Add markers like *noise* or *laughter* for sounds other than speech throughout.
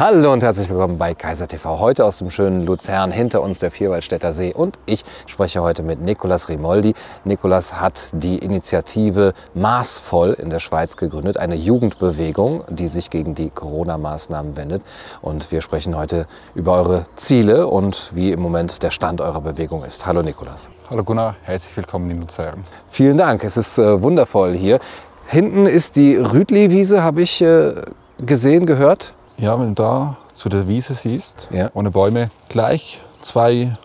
Hallo und herzlich willkommen bei Kaiser TV. Heute aus dem schönen Luzern, hinter uns der Vierwaldstätter See. Und ich spreche heute mit Nicolas Rimoldi. Nicolas hat die Initiative Maßvoll in der Schweiz gegründet, eine Jugendbewegung, die sich gegen die Corona-Maßnahmen wendet. Und wir sprechen heute über eure Ziele und wie im Moment der Stand eurer Bewegung ist. Hallo Nicolas. Hallo Gunnar, herzlich willkommen in Luzern. Vielen Dank, es ist äh, wundervoll hier. Hinten ist die Rütli-Wiese, habe ich äh, gesehen, gehört. Ja, wenn du da zu der Wiese siehst, Ja. ohne Bäume, gleich zwei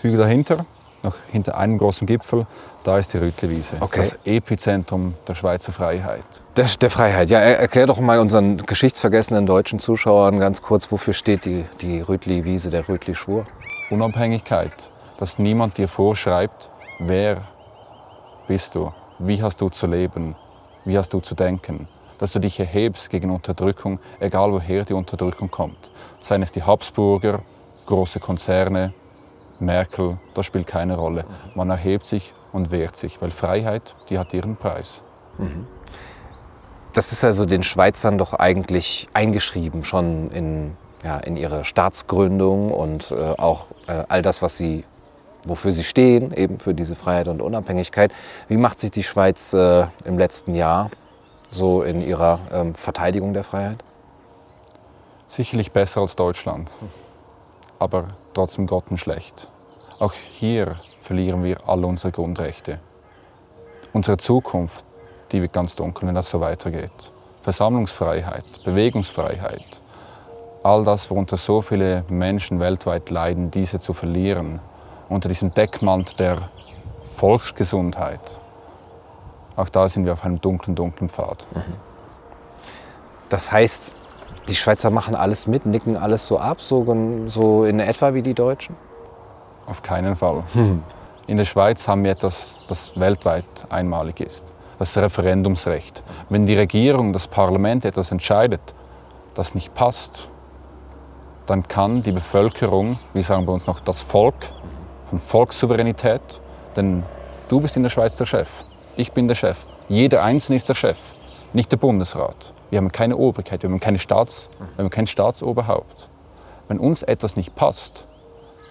Hügel dahinter, noch hinter einem großen Gipfel, da ist die Rütli-Wiese. Okay. Das Epizentrum der Schweizer Freiheit. Der, der Freiheit. Ja, er- erklär doch mal unseren geschichtsvergessenen deutschen Zuschauern ganz kurz, wofür steht die, die Rütli-Wiese, der Rütli-Schwur? Unabhängigkeit, dass niemand dir vorschreibt, wer bist du, wie hast du zu leben, wie hast du zu denken. Dass du dich erhebst gegen Unterdrückung, egal woher die Unterdrückung kommt. Seien es die Habsburger, große Konzerne, Merkel, das spielt keine Rolle. Man erhebt sich und wehrt sich, weil Freiheit, die hat ihren Preis. Das ist also den Schweizern doch eigentlich eingeschrieben, schon in, ja, in ihre Staatsgründung und äh, auch äh, all das, was sie, wofür sie stehen, eben für diese Freiheit und Unabhängigkeit. Wie macht sich die Schweiz äh, im letzten Jahr so in ihrer ähm, Verteidigung der Freiheit? Sicherlich besser als Deutschland, aber trotzdem grottenschlecht. Auch hier verlieren wir alle unsere Grundrechte. Unsere Zukunft, die wird ganz dunkel, wenn das so weitergeht. Versammlungsfreiheit, Bewegungsfreiheit, all das, worunter so viele Menschen weltweit leiden, diese zu verlieren, unter diesem Deckmantel der Volksgesundheit. Auch da sind wir auf einem dunklen, dunklen Pfad. Das heißt, die Schweizer machen alles mit, nicken alles so ab, so, so in etwa wie die Deutschen? Auf keinen Fall. In der Schweiz haben wir etwas, das weltweit einmalig ist. Das Referendumsrecht. Wenn die Regierung, das Parlament etwas entscheidet, das nicht passt, dann kann die Bevölkerung, wir sagen bei uns noch das Volk, von Volkssouveränität, denn du bist in der Schweiz der Chef, ich bin der Chef, jeder Einzelne ist der Chef, nicht der Bundesrat. Wir haben keine Obrigkeit, wir haben, keine Staats, wir haben kein Staatsoberhaupt. Wenn uns etwas nicht passt,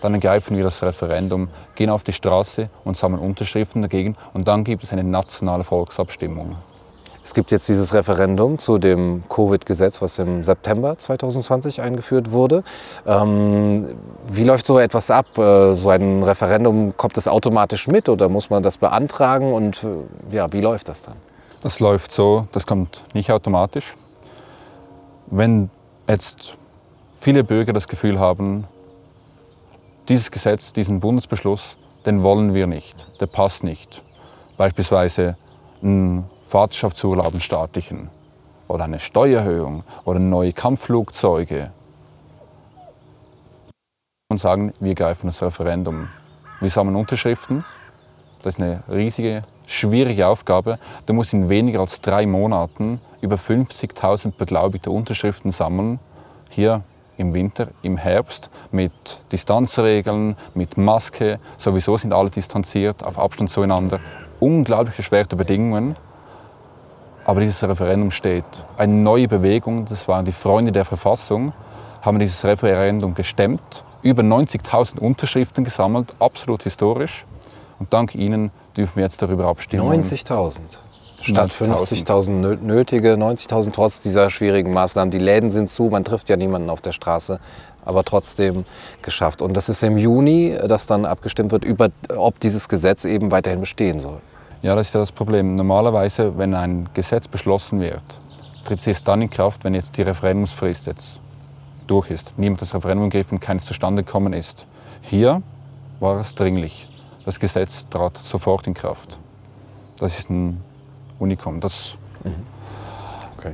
dann ergreifen wir das Referendum, gehen auf die Straße und sammeln Unterschriften dagegen und dann gibt es eine nationale Volksabstimmung. Es gibt jetzt dieses Referendum zu dem Covid-Gesetz, was im September 2020 eingeführt wurde. Ähm, wie läuft so etwas ab? Äh, so ein Referendum, kommt das automatisch mit oder muss man das beantragen? Und äh, ja, wie läuft das dann? Das läuft so, das kommt nicht automatisch. Wenn jetzt viele Bürger das Gefühl haben, dieses Gesetz, diesen Bundesbeschluss, den wollen wir nicht, der passt nicht. Beispielsweise ein Vaterschaftsurlaub, einen staatlichen, oder eine Steuererhöhung oder neue Kampfflugzeuge. Und sagen, wir greifen das Referendum. Wir sammeln Unterschriften, das ist eine riesige, schwierige Aufgabe. Du musst in weniger als drei Monaten über 50.000 beglaubigte Unterschriften sammeln. Hier im Winter, im Herbst, mit Distanzregeln, mit Maske. Sowieso sind alle distanziert, auf Abstand zueinander. Unglaublich erschwerte Bedingungen. Aber dieses Referendum steht. Eine neue Bewegung, das waren die Freunde der Verfassung, haben dieses Referendum gestemmt, über 90.000 Unterschriften gesammelt, absolut historisch. Und dank ihnen dürfen wir jetzt darüber abstimmen. 90.000 statt 90.000. 50.000 nö- nötige, 90.000 trotz dieser schwierigen Maßnahmen. Die Läden sind zu, man trifft ja niemanden auf der Straße, aber trotzdem geschafft. Und das ist im Juni, dass dann abgestimmt wird, über, ob dieses Gesetz eben weiterhin bestehen soll. Ja, das ist ja das Problem. Normalerweise, wenn ein Gesetz beschlossen wird, tritt es erst dann in Kraft, wenn jetzt die Referendumsfrist jetzt durch ist. Niemand das Referendum gegriffen, keines zustande gekommen ist. Hier war es dringlich. Das Gesetz trat sofort in Kraft. Das ist ein Unikum. Das, Okay.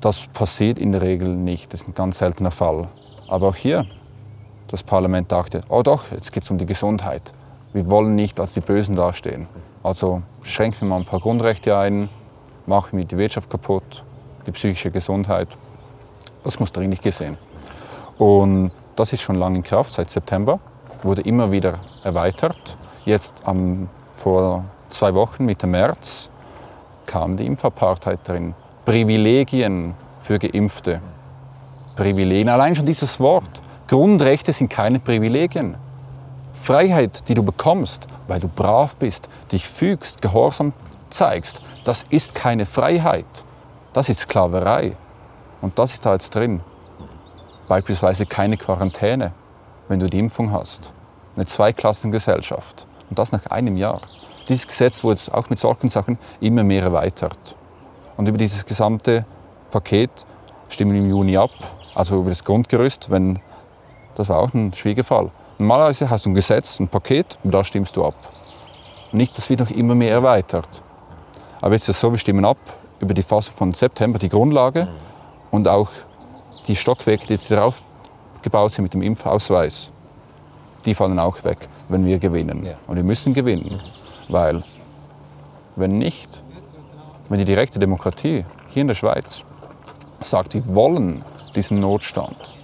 das passiert in der Regel nicht. Das ist ein ganz seltener Fall. Aber auch hier, das Parlament dachte, oh doch, jetzt geht es um die Gesundheit. Wir wollen nicht als die Bösen dastehen. Also schränken wir mal ein paar Grundrechte ein, machen wir die Wirtschaft kaputt, die psychische Gesundheit. Das muss dringlich gesehen. Und das ist schon lange in Kraft, seit September, wurde immer wieder erweitert. Jetzt am, vor zwei Wochen, Mitte März, kam die Impfapartheit drin. Privilegien für Geimpfte. Privilegien. Allein schon dieses Wort. Grundrechte sind keine Privilegien. Freiheit, die du bekommst, weil du brav bist, dich fügst, Gehorsam zeigst, das ist keine Freiheit. Das ist Sklaverei. Und das ist da jetzt drin. Beispielsweise keine Quarantäne, wenn du die Impfung hast. Eine Zweiklassengesellschaft. Und das nach einem Jahr. Dieses Gesetz, wo jetzt auch mit solchen Sachen immer mehr erweitert. Und über dieses gesamte Paket stimmen wir im Juni ab. Also über das Grundgerüst, wenn, das war auch ein Schwiegerfall. Normalerweise hast du ein Gesetz, ein Paket und da stimmst du ab. Nicht, das wird noch immer mehr erweitert. Aber jetzt ist es so, wir stimmen ab über die Phase von September, die Grundlage und auch die Stockwerke, die jetzt darauf gebaut sind mit dem Impfausweis. Die fallen auch weg, wenn wir gewinnen. Ja. Und wir müssen gewinnen, weil wenn nicht, wenn die direkte Demokratie hier in der Schweiz sagt, wir wollen diesen Notstand,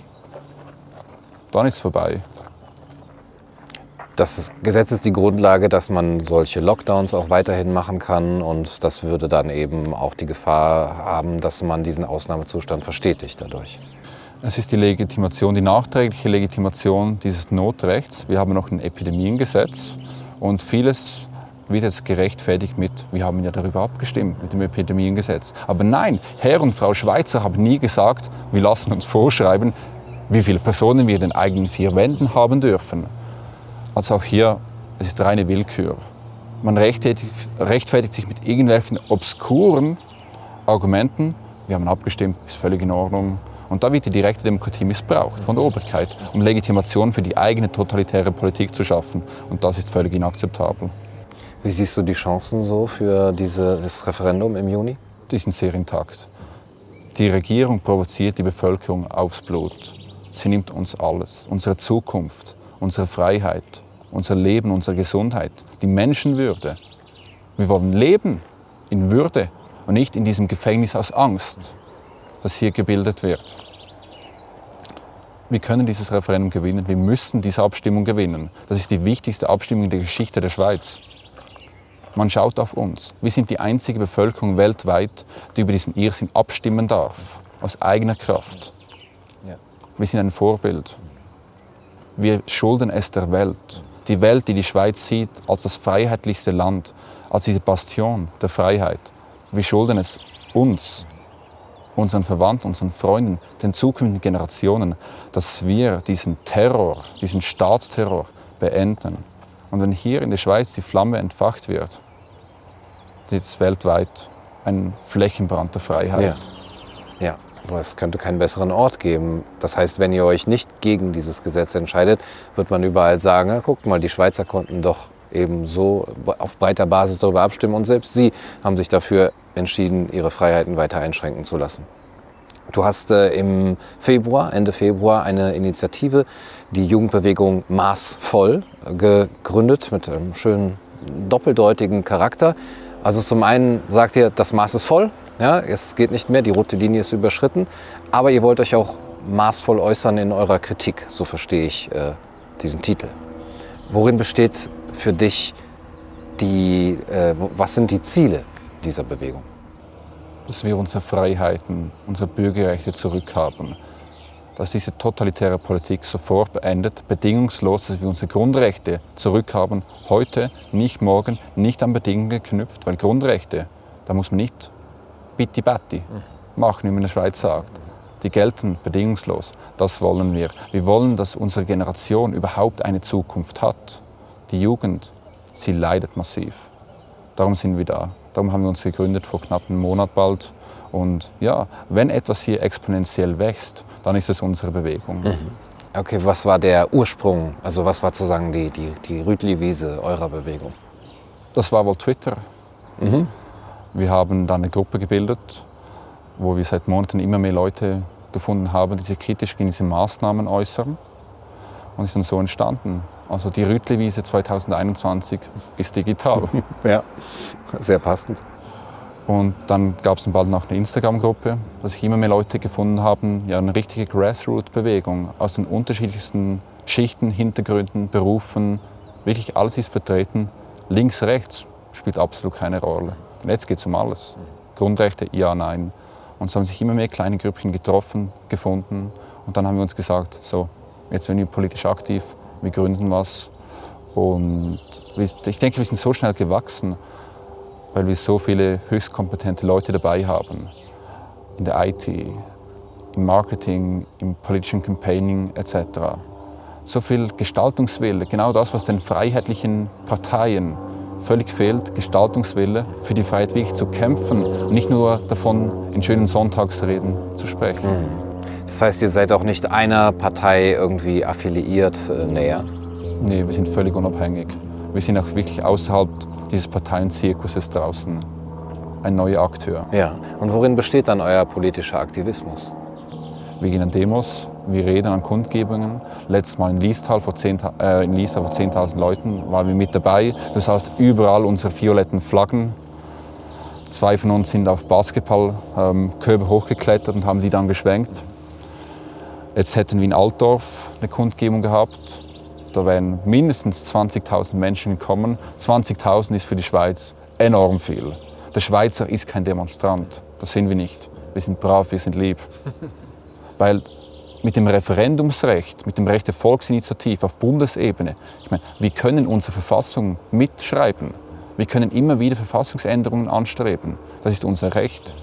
dann ist es vorbei das Gesetz ist die Grundlage, dass man solche Lockdowns auch weiterhin machen kann und das würde dann eben auch die Gefahr haben, dass man diesen Ausnahmezustand verstetigt dadurch. Es ist die Legitimation, die nachträgliche Legitimation dieses Notrechts. Wir haben noch ein Epidemiengesetz und vieles wird jetzt gerechtfertigt mit, wir haben ja darüber abgestimmt, mit dem Epidemiengesetz. Aber nein, Herr und Frau Schweizer haben nie gesagt, wir lassen uns vorschreiben, wie viele Personen wir in den eigenen vier Wänden haben dürfen. Also auch hier, es ist reine Willkür. Man rechtfertigt, rechtfertigt sich mit irgendwelchen obskuren Argumenten. Wir haben abgestimmt, ist völlig in Ordnung. Und da wird die direkte Demokratie missbraucht von der Obrigkeit, um Legitimation für die eigene totalitäre Politik zu schaffen. Und das ist völlig inakzeptabel. Wie siehst du die Chancen so für dieses Referendum im Juni? Die sind sehr intakt. Die Regierung provoziert die Bevölkerung aufs Blut. Sie nimmt uns alles, unsere Zukunft, unsere Freiheit, unser Leben, unsere Gesundheit, die Menschenwürde. Wir wollen leben in Würde und nicht in diesem Gefängnis aus Angst, das hier gebildet wird. Wir können dieses Referendum gewinnen, wir müssen diese Abstimmung gewinnen. Das ist die wichtigste Abstimmung in der Geschichte der Schweiz. Man schaut auf uns. Wir sind die einzige Bevölkerung weltweit, die über diesen Irrsinn abstimmen darf, aus eigener Kraft. Wir sind ein Vorbild. Wir schulden es der Welt. Die Welt, die die Schweiz sieht als das freiheitlichste Land, als die Bastion der Freiheit. Wir schulden es uns, unseren Verwandten, unseren Freunden, den zukünftigen Generationen, dass wir diesen Terror, diesen Staatsterror beenden. Und wenn hier in der Schweiz die Flamme entfacht wird, ist es weltweit ein Flächenbrand der Freiheit. Ja. ja. Es könnte keinen besseren Ort geben. Das heißt, wenn ihr euch nicht gegen dieses Gesetz entscheidet, wird man überall sagen, ja, guckt mal, die Schweizer konnten doch eben so auf breiter Basis darüber abstimmen und selbst sie haben sich dafür entschieden, ihre Freiheiten weiter einschränken zu lassen. Du hast äh, im Februar, Ende Februar, eine Initiative, die Jugendbewegung Maßvoll, gegründet mit einem schönen doppeldeutigen Charakter. Also zum einen sagt ihr, das Maß ist voll, ja, es geht nicht mehr, die rote Linie ist überschritten. Aber ihr wollt euch auch maßvoll äußern in eurer Kritik, so verstehe ich äh, diesen Titel. Worin besteht für dich die, äh, was sind die Ziele dieser Bewegung? Dass wir unsere Freiheiten, unsere Bürgerrechte zurückhaben. Dass diese totalitäre Politik sofort beendet, bedingungslos, dass wir unsere Grundrechte zurückhaben. Heute, nicht morgen, nicht an Bedingungen geknüpft, weil Grundrechte, da muss man nicht bitti batti machen, wie man in der Schweiz sagt. Die gelten bedingungslos. Das wollen wir. Wir wollen, dass unsere Generation überhaupt eine Zukunft hat. Die Jugend, sie leidet massiv. Darum sind wir da. Darum haben wir uns gegründet vor knapp einem Monat bald. Und ja, wenn etwas hier exponentiell wächst, dann ist es unsere Bewegung. Mhm. Okay, was war der Ursprung? Also was war sozusagen die, die, die Rütli-Wiese eurer Bewegung? Das war wohl Twitter. Mhm. Wir haben dann eine Gruppe gebildet, wo wir seit Monaten immer mehr Leute gefunden haben, die sich kritisch gegen diese Maßnahmen äußern. Und ist dann so entstanden. Also die Rütli-Wiese 2021 ist digital. *laughs* ja, sehr passend. Und dann gab es dann bald noch eine Instagram-Gruppe, wo sich immer mehr Leute gefunden haben, ja, eine richtige Grassroot-Bewegung aus den unterschiedlichsten Schichten, Hintergründen, Berufen. Wirklich alles ist vertreten. Links, rechts spielt absolut keine Rolle. Und jetzt geht es um alles. Grundrechte, ja, nein. Und so haben sich immer mehr kleine Grüppchen getroffen, gefunden. Und dann haben wir uns gesagt, so, jetzt sind wir politisch aktiv, wir gründen was. Und ich denke, wir sind so schnell gewachsen, weil wir so viele höchst kompetente Leute dabei haben. In der IT, im Marketing, im politischen Campaigning etc. So viel Gestaltungswille, genau das, was den freiheitlichen Parteien völlig fehlt, Gestaltungswille für die Freiheit wirklich zu kämpfen und nicht nur davon in schönen Sonntagsreden zu sprechen. Mhm. Das heißt, ihr seid auch nicht einer Partei irgendwie affiliiert äh, näher? Nee, wir sind völlig unabhängig. Wir sind auch wirklich außerhalb dieses Parteienzirkuses draußen ein neuer Akteur. Ja, und worin besteht dann euer politischer Aktivismus? Wir gehen an Demos, wir reden an Kundgebungen. Letztes Mal in Liestal vor 10.000 äh, 10 Leuten waren wir mit dabei. Das heißt, überall unsere violetten Flaggen. Zwei von uns sind auf Basketballkörbe ähm, hochgeklettert und haben die dann geschwenkt. Jetzt hätten wir in Altdorf eine Kundgebung gehabt. Da wären mindestens 20.000 Menschen gekommen. 20.000 ist für die Schweiz enorm viel. Der Schweizer ist kein Demonstrant. Das sind wir nicht. Wir sind brav, wir sind lieb. *laughs* Weil mit dem Referendumsrecht, mit dem Recht der Volksinitiative auf Bundesebene, ich meine, wir können unsere Verfassung mitschreiben. Wir können immer wieder Verfassungsänderungen anstreben. Das ist unser Recht.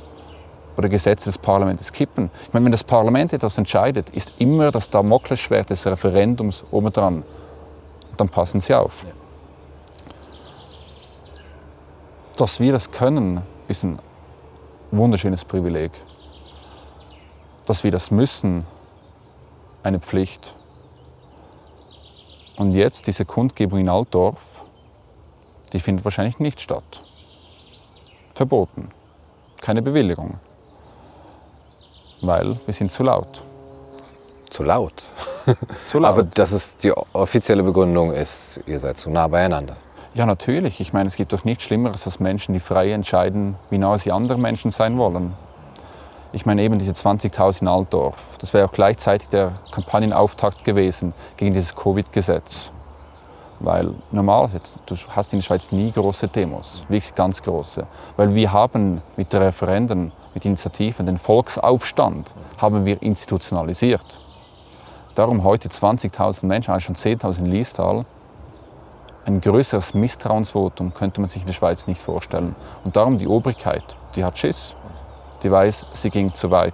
Oder Gesetze des Parlaments kippen. Ich meine, wenn das Parlament etwas entscheidet, ist immer das Damoklesschwert des Referendums obendran. Dann passen Sie auf. Dass wir das können, ist ein wunderschönes Privileg dass wir das müssen, eine Pflicht. Und jetzt diese Kundgebung in Altdorf, die findet wahrscheinlich nicht statt. Verboten. Keine Bewilligung. Weil wir sind zu laut. Zu laut? *laughs* zu laut. Aber das ist die offizielle Begründung ist, ihr seid zu nah beieinander. Ja, natürlich. Ich meine, es gibt doch nichts Schlimmeres als Menschen, die frei entscheiden, wie nah sie andere Menschen sein wollen. Ich meine eben diese 20.000 in Altdorf. Das wäre auch gleichzeitig der Kampagnenauftakt gewesen gegen dieses Covid-Gesetz. Weil normal, jetzt, du hast in der Schweiz nie große Demos, wirklich ganz große. Weil wir haben mit den Referenden, mit Initiativen, den Volksaufstand haben wir institutionalisiert. Darum heute 20.000 Menschen, eigentlich schon 10.000 in Liestal. Ein größeres Misstrauensvotum könnte man sich in der Schweiz nicht vorstellen. Und darum die Obrigkeit, die hat Schiss die weiß, sie ging zu weit.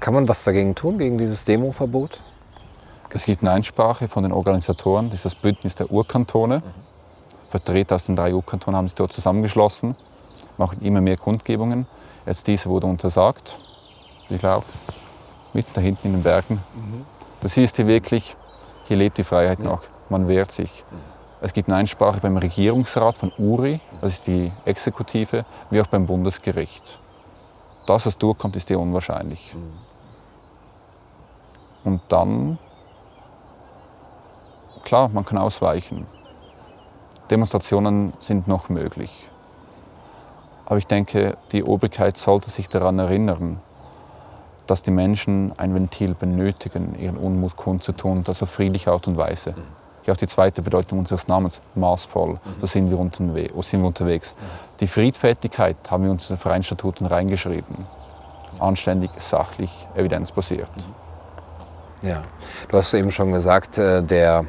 Kann man was dagegen tun, gegen dieses Demoverbot? Es gibt eine Einsprache von den Organisatoren, das ist das Bündnis der Urkantone. Mhm. Vertreter aus den drei Urkantonen haben sich dort zusammengeschlossen, machen immer mehr Kundgebungen. Jetzt diese wurde untersagt, ich glaube, mitten da hinten in den Bergen. Mhm. Du siehst hier wirklich, hier lebt die Freiheit ja. noch, man wehrt sich. Mhm. Es gibt eine Einsprache beim Regierungsrat von URI, das ist die Exekutive, wie auch beim Bundesgericht. Dass es durchkommt, ist eher unwahrscheinlich. Und dann, klar, man kann ausweichen. Demonstrationen sind noch möglich. Aber ich denke, die Obrigkeit sollte sich daran erinnern, dass die Menschen ein Ventil benötigen, ihren Unmut kundzutun, das auf friedliche Art und Weise ja auch die zweite Bedeutung unseres Namens, maßvoll. Mhm. Da sind wir, unterwe sind wir unterwegs. Mhm. Die Friedfertigkeit haben wir uns in den Vereinsstatuten reingeschrieben. Anständig, sachlich, evidenzbasiert. Mhm. Ja, du hast eben schon gesagt, äh, der,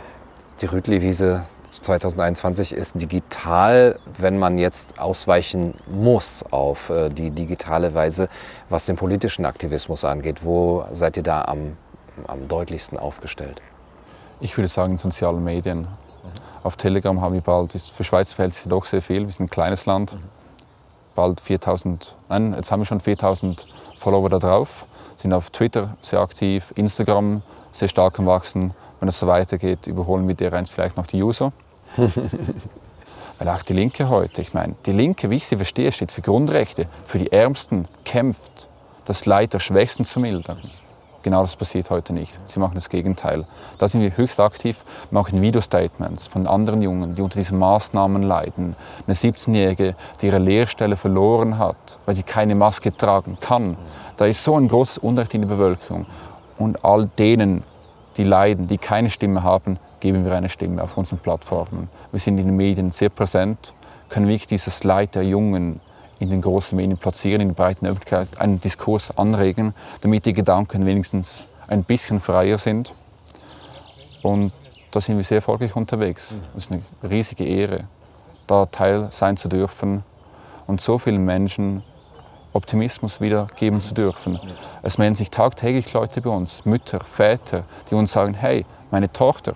die Rütli-Wiese 2021 ist digital, wenn man jetzt ausweichen muss auf äh, die digitale Weise, was den politischen Aktivismus angeht. Wo seid ihr da am, am deutlichsten aufgestellt? Ich würde sagen in sozialen Medien. Mhm. Auf Telegram haben wir bald, ist für Schweiz Verhältnisse doch sehr viel, wir sind ein kleines Land. Mhm. Bald 4000, nein, jetzt haben wir schon 4000 Follower da drauf. Sind auf Twitter sehr aktiv, Instagram sehr stark am Wachsen. Wenn es so weitergeht, überholen wir dereinst vielleicht noch die User. *laughs* Weil auch die Linke heute, ich meine, die Linke, wie ich sie verstehe, steht für Grundrechte, für die Ärmsten, kämpft, das Leid der Schwächsten zu mildern. Genau das passiert heute nicht. Sie machen das Gegenteil. Da sind wir höchst aktiv, machen Video-Statements von anderen Jungen, die unter diesen Maßnahmen leiden. Eine 17-Jährige, die ihre Lehrstelle verloren hat, weil sie keine Maske tragen kann. Da ist so ein großes Unrecht in der Bevölkerung. Und all denen, die leiden, die keine Stimme haben, geben wir eine Stimme auf unseren Plattformen. Wir sind in den Medien sehr präsent, können wirklich dieses Leid der Jungen in den großen Medien platzieren, in der breiten Öffentlichkeit einen Diskurs anregen, damit die Gedanken wenigstens ein bisschen freier sind. Und da sind wir sehr erfolgreich unterwegs. Es ist eine riesige Ehre, da Teil sein zu dürfen und so vielen Menschen Optimismus wiedergeben zu dürfen. Es melden sich tagtäglich Leute bei uns, Mütter, Väter, die uns sagen, hey, meine Tochter,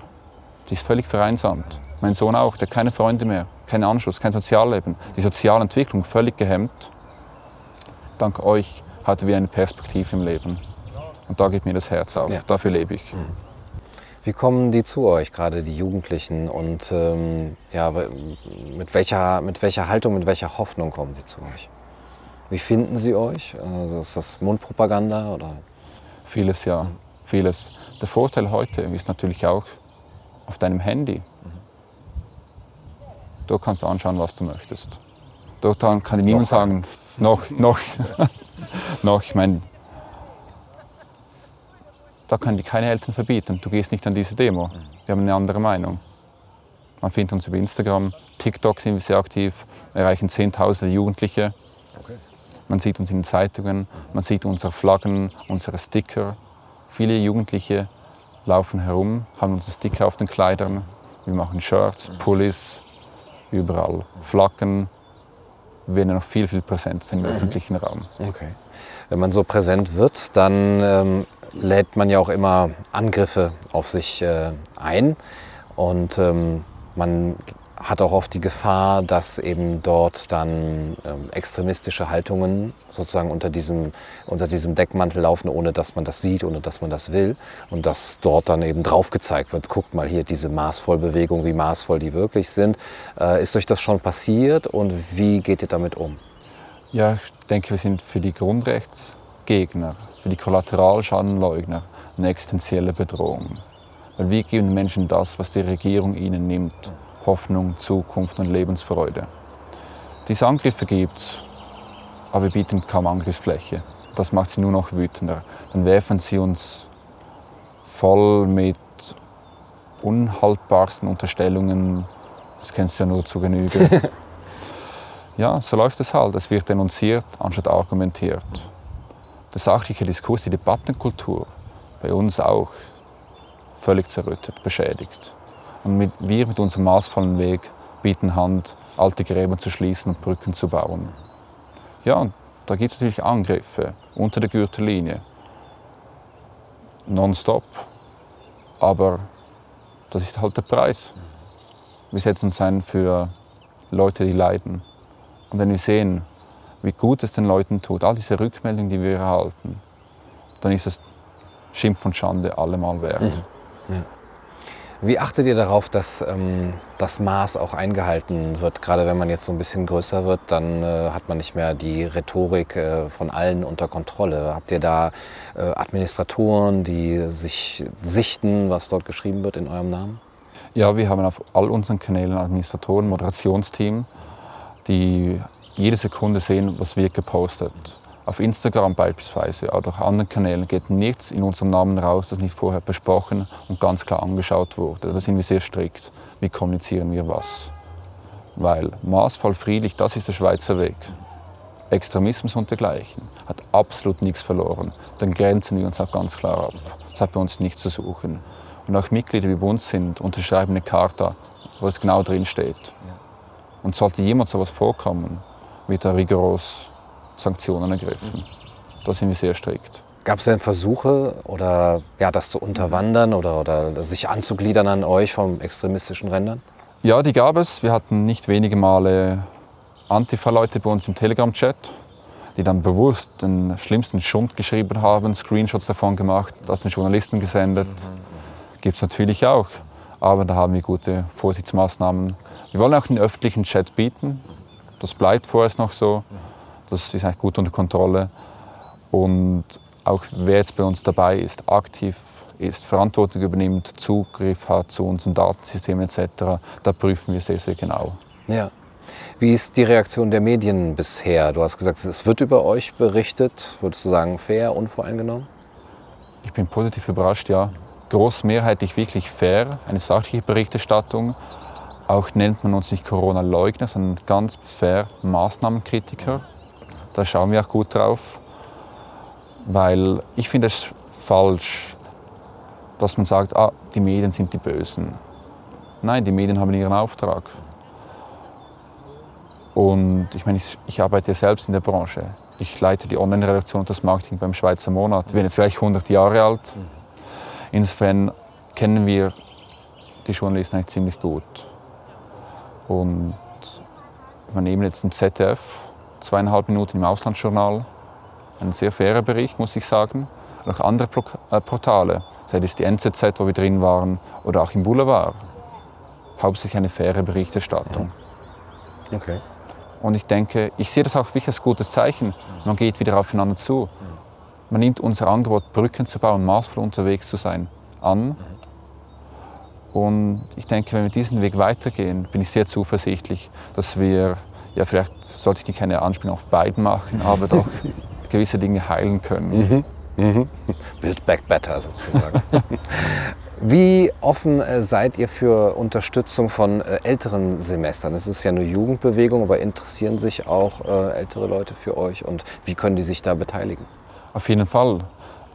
die ist völlig vereinsamt. Mein Sohn auch, der hat keine Freunde mehr, keinen Anschluss, kein Sozialleben, die soziale Entwicklung völlig gehemmt. Dank euch hatten wir eine Perspektive im Leben. Und da geht mir das Herz auf. Ja. Dafür lebe ich. Mhm. Wie kommen die zu euch, gerade die Jugendlichen? Und ähm, ja, mit welcher, mit welcher Haltung, mit welcher Hoffnung kommen sie zu euch? Wie finden sie euch? Also ist das Mundpropaganda? Oder? Vieles, ja. Vieles. Der Vorteil heute ist natürlich auch auf deinem Handy. Du kannst anschauen, was du möchtest. Dort kann dir niemand sagen, noch, noch, *laughs* noch. Ich meine, da können die keine Eltern verbieten. Du gehst nicht an diese Demo. Wir haben eine andere Meinung. Man findet uns über Instagram, TikTok sind wir sehr aktiv, erreichen Zehntausende Jugendliche. Okay. Man sieht uns in den Zeitungen, man sieht unsere Flaggen, unsere Sticker. Viele Jugendliche laufen herum, haben unsere Sticker auf den Kleidern. Wir machen Shirts, Pullis, überall. Flaggen, werden noch viel, viel präsenter im öffentlichen Raum. Okay. Wenn man so präsent wird, dann ähm, lädt man ja auch immer Angriffe auf sich äh, ein. Und ähm, man hat auch oft die Gefahr, dass eben dort dann ähm, extremistische Haltungen sozusagen unter diesem, unter diesem Deckmantel laufen, ohne dass man das sieht, ohne dass man das will. Und dass dort dann eben drauf gezeigt wird, guckt mal hier diese Maßvollbewegung, wie maßvoll die wirklich sind. Äh, ist euch das schon passiert und wie geht ihr damit um? Ja, ich denke, wir sind für die Grundrechtsgegner für die Kollateralschadenleugner eine existenzielle Bedrohung. Weil wir geben den Menschen das, was die Regierung ihnen nimmt, Hoffnung, Zukunft und Lebensfreude. Diese Angriffe gibt es, aber wir bieten kaum Angriffsfläche. Das macht sie nur noch wütender. Dann werfen sie uns voll mit unhaltbarsten Unterstellungen. Das kennst du ja nur zu Genüge. *laughs* ja, so läuft es halt. Es wird denunziert, anstatt argumentiert der sachliche Diskurs, die Debattenkultur bei uns auch völlig zerrüttet, beschädigt. Und mit, wir mit unserem maßvollen Weg bieten Hand, alte Gräben zu schließen und Brücken zu bauen. Ja, und da gibt es natürlich Angriffe unter der Gürtellinie. Nonstop. Aber das ist halt der Preis. Wir setzen uns ein für Leute, die leiden. Und wenn wir sehen, wie gut es den Leuten tut, all diese Rückmeldungen, die wir erhalten, dann ist es Schimpf und Schande allemal wert. Mhm. Ja. Wie achtet ihr darauf, dass ähm, das Maß auch eingehalten wird? Gerade wenn man jetzt so ein bisschen größer wird, dann äh, hat man nicht mehr die Rhetorik äh, von allen unter Kontrolle. Habt ihr da äh, Administratoren, die sich sichten, was dort geschrieben wird in eurem Namen? Ja, wir haben auf all unseren Kanälen Administratoren, Moderationsteam, die jede Sekunde sehen, was wird gepostet. Auf Instagram beispielsweise oder auf anderen Kanälen geht nichts in unserem Namen raus, das nicht vorher besprochen und ganz klar angeschaut wurde. Da sind wir sehr strikt. Wie kommunizieren wir was? Weil maßvoll friedlich, das ist der Schweizer Weg. Extremismus und dergleichen hat absolut nichts verloren. Dann grenzen wir uns auch ganz klar ab. Das hat bei uns nichts zu suchen. Und auch Mitglieder, die bei uns sind, unterschreiben eine Charta, wo es genau drin steht. Und sollte jemand sowas vorkommen, wird da rigoros Sanktionen ergriffen. Da sind wir sehr strikt. Gab es denn Versuche, oder, ja, das zu unterwandern oder, oder sich anzugliedern an euch vom extremistischen Rändern? Ja, die gab es. Wir hatten nicht wenige Male Antifa-Leute bei uns im Telegram-Chat, die dann bewusst den schlimmsten Schund geschrieben haben, Screenshots davon gemacht, das den Journalisten gesendet. Gibt es natürlich auch. Aber da haben wir gute Vorsichtsmaßnahmen. Wir wollen auch den öffentlichen Chat bieten. Das bleibt vorerst noch so. Das ist eigentlich gut unter Kontrolle. Und auch wer jetzt bei uns dabei ist, aktiv ist, Verantwortung übernimmt, Zugriff hat zu unseren Datensystemen etc., da prüfen wir sehr, sehr genau. Ja. Wie ist die Reaktion der Medien bisher? Du hast gesagt, es wird über euch berichtet. Würdest du sagen, fair, unvoreingenommen? Ich bin positiv überrascht, ja. Großmehrheitlich wirklich fair, eine sachliche Berichterstattung Auch nennt man uns nicht Corona-Leugner, sondern ganz fair Maßnahmenkritiker. Da schauen wir auch gut drauf, weil ich finde es falsch, dass man sagt, ah, die Medien sind die Bösen. Nein, die Medien haben ihren Auftrag. Und ich meine, ich, ich arbeite ja selbst in der Branche. Ich leite die Online-Redaktion und das Marketing beim Schweizer Monat. Ich bin jetzt gleich 100 Jahre alt. Insofern kennen wir die Journalisten eigentlich ziemlich gut. Und wir nehmen jetzt im ZDF zweieinhalb Minuten im Auslandsjournal. Ein sehr fairer Bericht, muss ich sagen. Und auch andere äh, Portale, sei es die NZZ, wo wir drin waren, oder auch im Boulevard. Hauptsächlich eine faire Berichterstattung. Okay. Und ich denke, ich sehe das auch wirklich als gutes Zeichen. Man geht wieder aufeinander zu. Man nimmt unser Angebot, Brücken zu bauen, maßvoll unterwegs zu sein, an. Und ich denke, wenn wir diesen Weg weitergehen, bin ich sehr zuversichtlich, dass wir, ja vielleicht sollte ich keine Anspielung auf beiden machen, aber doch *laughs* gewisse Dinge heilen können. Mhm. Mhm. Build back better sozusagen. *laughs* Wie offen äh, seid ihr für Unterstützung von äh, älteren Semestern? Es ist ja eine Jugendbewegung, aber interessieren sich auch äh, ältere Leute für euch und wie können die sich da beteiligen? Auf jeden Fall.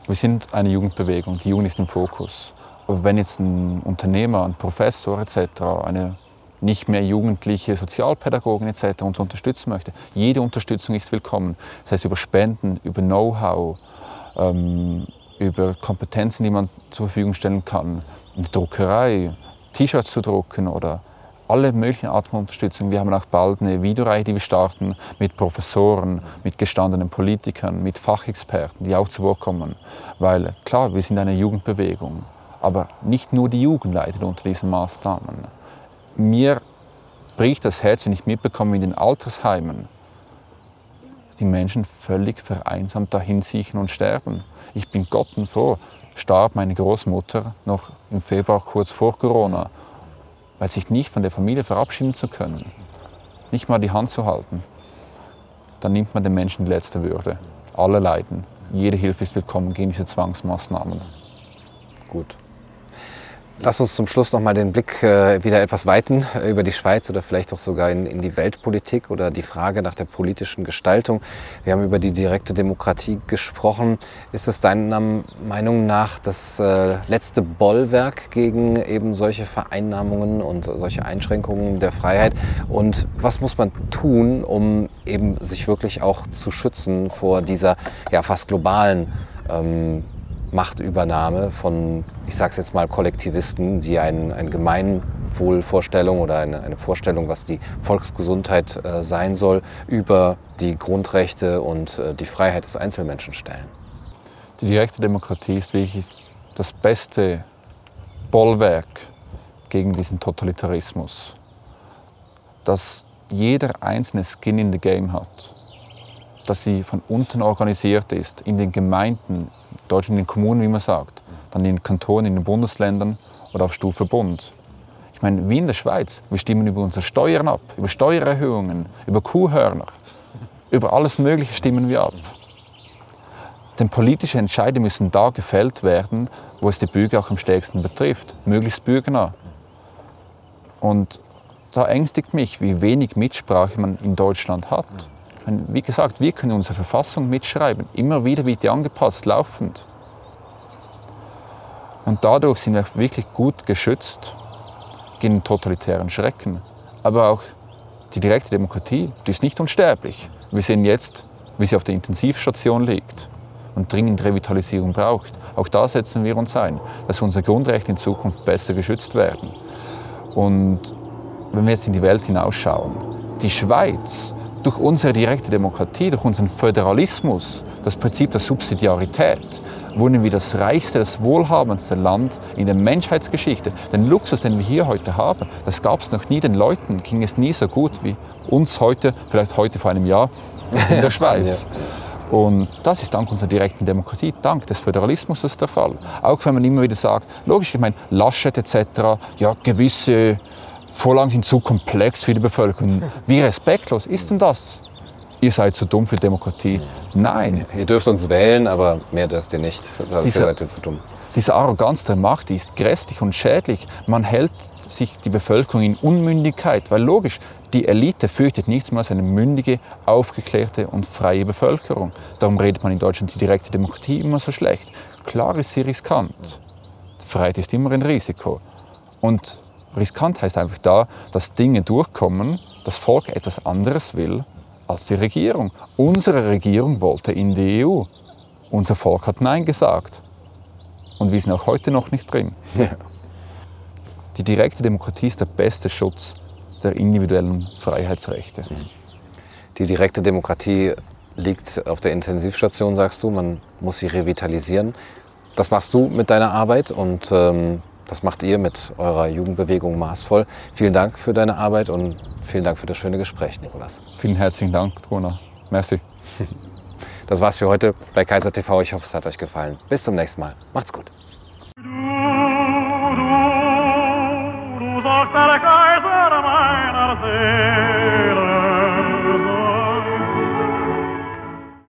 Wir sind eine Jugendbewegung, die Jugend ist im Fokus. Aber wenn jetzt ein Unternehmer, ein Professor etc., eine nicht mehr jugendliche Sozialpädagogin etc. uns unterstützen möchte, jede Unterstützung ist willkommen. Das heißt über Spenden, über Know-how, ähm, über Kompetenzen, die man zur Verfügung stellen kann, eine Druckerei, T-Shirts zu drucken oder alle möglichen Arten von Unterstützung. Wir haben auch bald eine Videoreihe, die wir starten mit Professoren, mit gestandenen Politikern, mit Fachexperten, die auch zu Wort kommen. Weil klar, wir sind eine Jugendbewegung, aber nicht nur die Jugend leidet unter diesen Maßnahmen. Mir bricht das Herz, wenn ich mitbekomme, in den Altersheimen die Menschen völlig vereinsamt dahin siechen und sterben. Ich bin gottenfroh, starb meine Großmutter noch im Februar kurz vor Corona, weil sich nicht von der Familie verabschieden zu können, nicht mal die Hand zu halten. Dann nimmt man den Menschen die letzte Würde. Alle leiden. Jede Hilfe ist willkommen gegen diese Zwangsmaßnahmen. Gut. Lass uns zum Schluss noch mal den Blick äh, wieder etwas weiten äh, über die Schweiz oder vielleicht auch sogar in, in, die Weltpolitik oder die Frage nach der politischen Gestaltung. Wir haben über die direkte Demokratie gesprochen. Ist es deiner Meinung nach das äh, letzte Bollwerk gegen eben solche Vereinnahmungen und solche Einschränkungen der Freiheit? Und was muss man tun, um eben sich wirklich auch zu schützen vor dieser ja fast globalen ähm, Machtübernahme von, ich sage es jetzt mal, Kollektivisten, die ein, eine Gemeinwohlvorstellung oder eine, eine Vorstellung, was die Volksgesundheit äh, sein soll, über die Grundrechte und äh, die Freiheit des Einzelmenschen stellen. Die direkte Demokratie ist wirklich das beste Bollwerk gegen diesen Totalitarismus, dass jeder einzelne Skin in the Game hat, dass sie von unten organisiert ist, in den Gemeinden, Deutschland in den Kommunen, wie man sagt, dann in den Kantonen, in den Bundesländern oder auf Stufe Bund. Ich meine, wie in der Schweiz, wir stimmen über unsere Steuern ab, über Steuererhöhungen, über Kuhhörner, über alles Mögliche stimmen wir ab. Denn politische Entscheidungen müssen da gefällt werden, wo es die Bürger auch am stärksten betrifft, möglichst bürgernah. Und da ängstigt mich, wie wenig Mitsprache man in Deutschland hat. Wie gesagt, wir können unsere Verfassung mitschreiben. Immer wieder wird die angepasst, laufend. Und dadurch sind wir wirklich gut geschützt gegen totalitären Schrecken. Aber auch die direkte Demokratie, die ist nicht unsterblich. Wir sehen jetzt, wie sie auf der Intensivstation liegt und dringend Revitalisierung braucht. Auch da setzen wir uns ein, dass unsere Grundrechte in Zukunft besser geschützt werden. Und wenn wir jetzt in die Welt hinausschauen, die Schweiz durch unsere direkte Demokratie, durch unseren Föderalismus, das Prinzip der Subsidiarität, wurden wir das reichste, das wohlhabendste Land in der Menschheitsgeschichte. Den Luxus, den wir hier heute haben, das gab es noch nie. Den Leuten ging es nie so gut wie uns heute, vielleicht heute vor einem Jahr in der *laughs* Schweiz. ja. Und das ist dank unserer direkten Demokratie, dank des Föderalismus ist der Fall. Auch wenn man immer wieder sagt, logisch, ich meine, Laschet etc., ja, gewisse Vorlagen sind zu komplex für die Bevölkerung. Wie respektlos ist denn das? ihr seid zu dumm für Demokratie. Nein. Ihr dürft uns wählen, aber mehr dürft ihr nicht. Dafür Dieser- seid ihr zu dumm. Diese Arroganz der Macht, die ist grässlich und schädlich. Man hält sich die Bevölkerung in Unmündigkeit, weil logisch, die Elite fürchtet nichts mehr als eine mündige, aufgeklärte und freie Bevölkerung. Darum redet man in Deutschland die direkte Demokratie immer so schlecht. Klar ist sie riskant. Freiheit ist immer ein Risiko. Und riskant heißt einfach da, dass Dinge durchkommen, das Volk etwas anderes will als die Regierung. Unsere Regierung wollte in die EU. Unser Volk hat Nein gesagt. Und wir sind auch heute noch nicht drin. Die direkte Demokratie ist der beste Schutz der individuellen Freiheitsrechte. Die direkte Demokratie liegt auf der Intensivstation, sagst du. Man muss sie revitalisieren. Das machst du mit deiner Arbeit und ähm, das macht ihr mit eurer Jugendbewegung maßvoll. Vielen Dank für deine Arbeit und vielen Dank für das schöne Gespräch, Nikolas. Vielen herzlichen Dank, Trona. Merci. *laughs* Das war's für heute bei Kaiser TV. Ich hoffe, es hat euch gefallen. Bis zum nächsten Mal. Macht's gut.